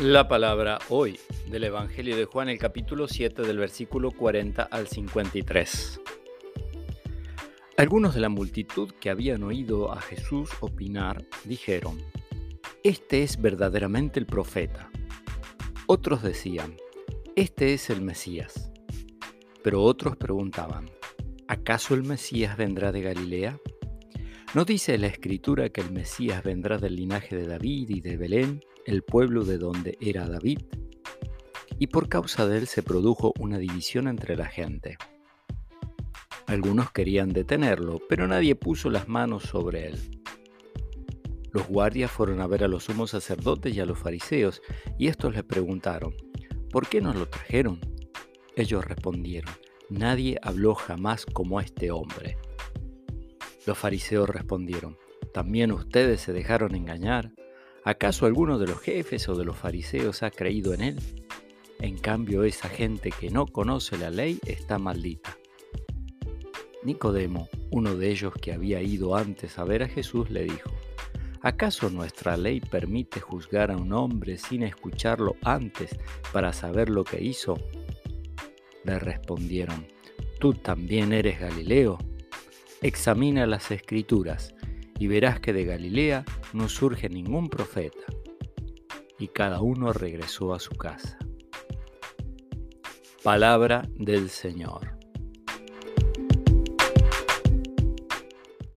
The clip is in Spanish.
La palabra hoy del Evangelio de Juan, el capítulo 7 del versículo 40 al 53. Algunos de la multitud que habían oído a Jesús opinar dijeron, Este es verdaderamente el profeta. Otros decían, Este es el Mesías. Pero otros preguntaban, ¿acaso el Mesías vendrá de Galilea? ¿No dice la escritura que el Mesías vendrá del linaje de David y de Belén? El pueblo de donde era David, y por causa de él se produjo una división entre la gente. Algunos querían detenerlo, pero nadie puso las manos sobre él. Los guardias fueron a ver a los sumos sacerdotes y a los fariseos, y estos le preguntaron, ¿por qué nos lo trajeron? Ellos respondieron, nadie habló jamás como este hombre. Los fariseos respondieron, ¿también ustedes se dejaron engañar? ¿Acaso alguno de los jefes o de los fariseos ha creído en él? En cambio, esa gente que no conoce la ley está maldita. Nicodemo, uno de ellos que había ido antes a ver a Jesús, le dijo, ¿acaso nuestra ley permite juzgar a un hombre sin escucharlo antes para saber lo que hizo? Le respondieron, ¿tú también eres Galileo? Examina las escrituras y verás que de Galilea no surge ningún profeta. Y cada uno regresó a su casa. Palabra del Señor.